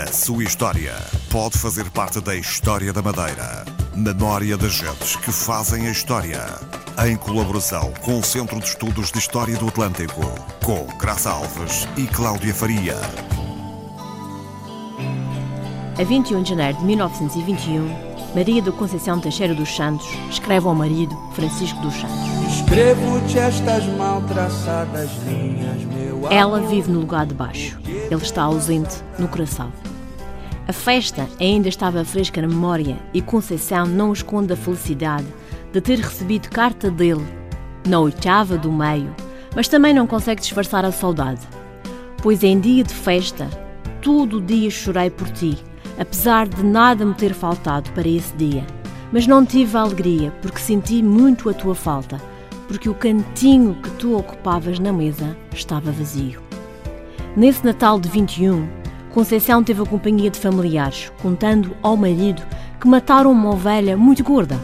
A sua história pode fazer parte da história da Madeira. Memória das gentes que fazem a história. Em colaboração com o Centro de Estudos de História do Atlântico, com Graça Alves e Cláudia Faria. A 21 de janeiro de 1921, Maria da Conceição Teixeira dos Santos escreve ao marido, Francisco dos Santos. Escrevo-te estas mal traçadas linhas, meu amor. Ela vive no lugar de baixo. Ele está ausente no coração. A festa ainda estava fresca na memória e Conceição não esconde a felicidade de ter recebido carta dele na oitava do meio, mas também não consegue disfarçar a saudade. Pois em dia de festa, todo o dia chorei por ti, apesar de nada me ter faltado para esse dia. Mas não tive alegria porque senti muito a tua falta, porque o cantinho que tu ocupavas na mesa estava vazio. Nesse Natal de 21, Conceição teve a companhia de familiares, contando ao marido que mataram uma ovelha muito gorda.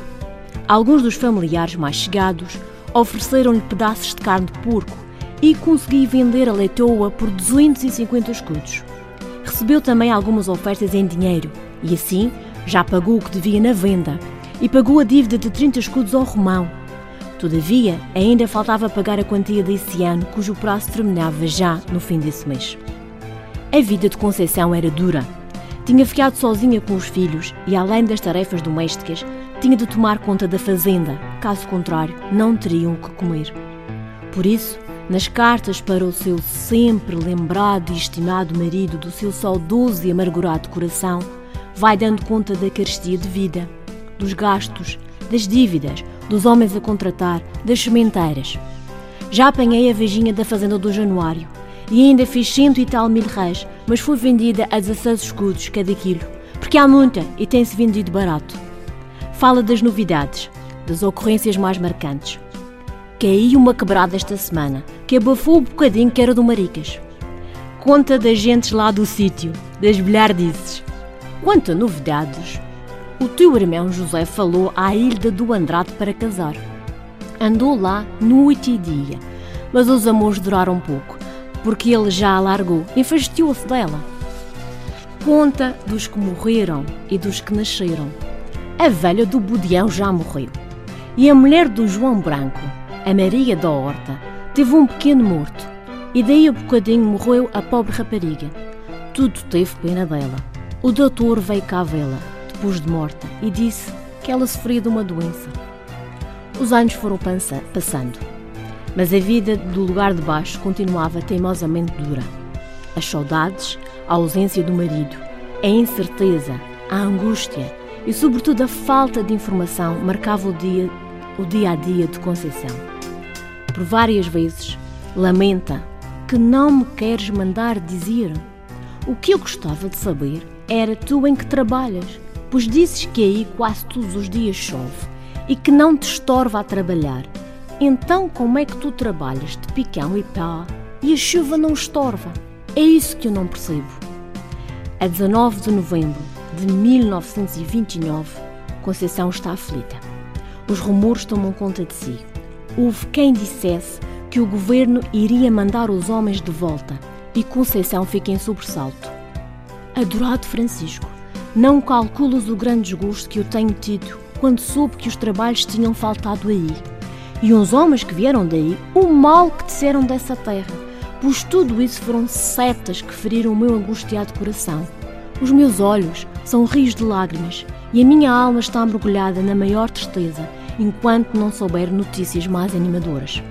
Alguns dos familiares mais chegados ofereceram-lhe pedaços de carne de porco e consegui vender a leitoa por 250 escudos. Recebeu também algumas ofertas em dinheiro e assim já pagou o que devia na venda e pagou a dívida de 30 escudos ao Romão. Todavia, ainda faltava pagar a quantia desse ano, cujo prazo terminava já no fim desse mês. A vida de Conceição era dura. Tinha ficado sozinha com os filhos e, além das tarefas domésticas, tinha de tomar conta da fazenda, caso contrário, não teriam o que comer. Por isso, nas cartas para o seu sempre lembrado e estimado marido do seu saudoso e amargurado coração, vai dando conta da carestia de vida, dos gastos, das dívidas, dos homens a contratar, das sementeiras. Já apanhei a vejinha da fazenda do Januário e ainda fiz cento e tal mil reis, mas foi vendida a 16 escudos cada quilo, porque há muita e tem-se vendido barato. Fala das novidades, das ocorrências mais marcantes. Caiu uma quebrada esta semana, que abafou o bocadinho que era do Maricas. Conta das gentes lá do sítio, das bilhardices. Quanto a novidades, o teu irmão José falou à Ilha do Andrade para casar. Andou lá noite e dia, mas os amores duraram pouco, porque ele já a largou, enfastiou-se dela. Conta dos que morreram e dos que nasceram. A velha do Budião já morreu. E a mulher do João Branco, a Maria da Horta, teve um pequeno morto. E daí a bocadinho morreu a pobre rapariga. Tudo teve pena dela. O doutor veio cá vê-la, depois de morta, e disse que ela sofria de uma doença. Os anos foram passando, mas a vida do lugar de baixo continuava teimosamente dura. As saudades, a ausência do marido, a incerteza, a angústia e, sobretudo, a falta de informação marcava o dia, o dia a dia de Conceição. Por várias vezes, lamenta que não me queres mandar dizer. O que eu gostava de saber era tu em que trabalhas, pois dizes que aí quase todos os dias chove e que não te estorva a trabalhar. Então, como é que tu trabalhas de picão e pá e a chuva não estorva? É isso que eu não percebo. A 19 de novembro de 1929, Conceição está aflita. Os rumores tomam conta de si. Houve quem dissesse que o governo iria mandar os homens de volta e Conceição fica em sobressalto. Adorado Francisco, não calculas o grande desgosto que eu tenho tido quando soube que os trabalhos tinham faltado aí. E uns homens que vieram daí, o mal que disseram dessa terra, pois tudo isso foram setas que feriram o meu angustiado coração. Os meus olhos são rios de lágrimas e a minha alma está mergulhada na maior tristeza enquanto não souber notícias mais animadoras.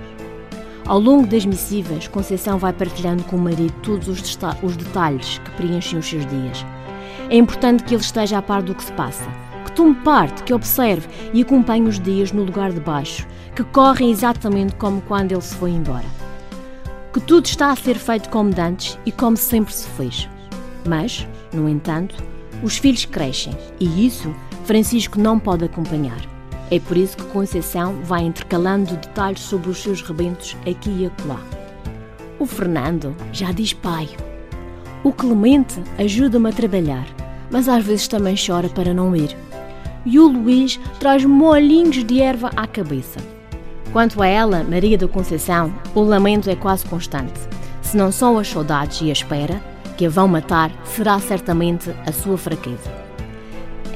Ao longo das missivas, Conceição vai partilhando com o marido todos os, os detalhes que preenchem os seus dias. É importante que ele esteja a par do que se passa, tome parte, que observe e acompanhe os dias no lugar de baixo, que correm exatamente como quando ele se foi embora. Que tudo está a ser feito como dantes e como sempre se fez. Mas, no entanto, os filhos crescem e isso Francisco não pode acompanhar. É por isso que Conceição vai intercalando detalhes sobre os seus rebentos aqui e acolá. O Fernando já diz pai. O Clemente ajuda-me a trabalhar, mas às vezes também chora para não ir. E o Luís traz molhinhos de erva à cabeça. Quanto a ela, Maria da Conceição, o lamento é quase constante. Se não são as saudades e a espera, que a vão matar será certamente a sua fraqueza.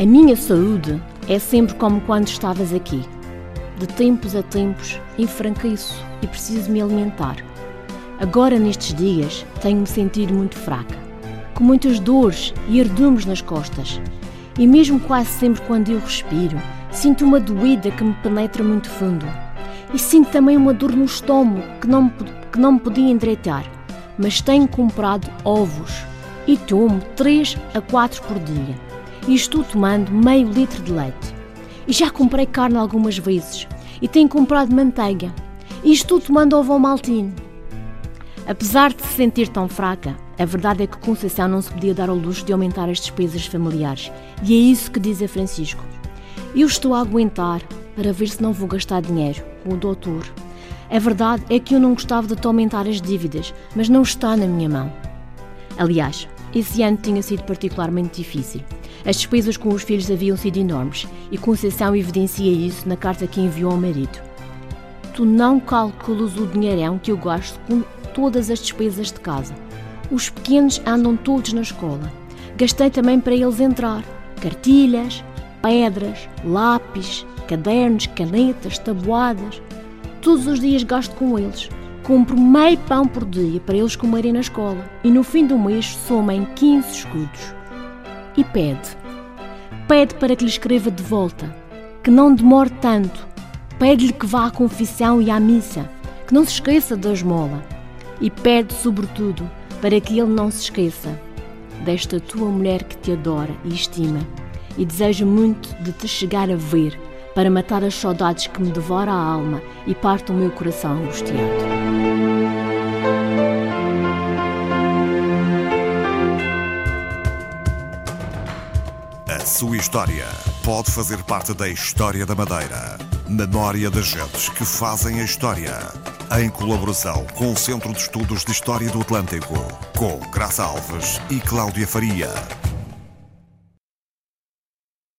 A minha saúde é sempre como quando estavas aqui. De tempos a tempos enfranqueço e preciso me alimentar. Agora, nestes dias, tenho-me sentido muito fraca, com muitas dores e ardumes nas costas. E mesmo quase sempre quando eu respiro, sinto uma doída que me penetra muito fundo. E sinto também uma dor no estômago que não, me, que não me podia endireitar. Mas tenho comprado ovos e tomo 3 a 4 por dia. E estou tomando meio litro de leite. E já comprei carne algumas vezes. E tenho comprado manteiga. E estou tomando ovo maltine. Apesar de se sentir tão fraca, a verdade é que Conceição não se podia dar ao luxo de aumentar as despesas familiares. E é isso que diz a Francisco. Eu estou a aguentar para ver se não vou gastar dinheiro com o doutor. A verdade é que eu não gostava de te aumentar as dívidas, mas não está na minha mão. Aliás, esse ano tinha sido particularmente difícil. As despesas com os filhos haviam sido enormes e Conceição evidencia isso na carta que enviou ao marido. Tu não calculas o dinheirão que eu gasto com todas as despesas de casa. Os pequenos andam todos na escola. Gastei também para eles entrar cartilhas, pedras, lápis, cadernos, canetas, tabuadas. Todos os dias gasto com eles. Compro meio pão por dia para eles comerem na escola e no fim do mês somem 15 escudos. E pede. Pede para que lhe escreva de volta, que não demore tanto. Pede-lhe que vá à confissão e à missa, que não se esqueça da esmola. E pede, sobretudo, para que ele não se esqueça desta tua mulher que te adora e estima e desejo muito de te chegar a ver para matar as saudades que me devora a alma e parte o meu coração angustiado. A sua história pode fazer parte da história da Madeira. Memória das gentes que fazem a história. Em colaboração com o Centro de Estudos de História do Atlântico, com Graça Alves e Cláudia Faria.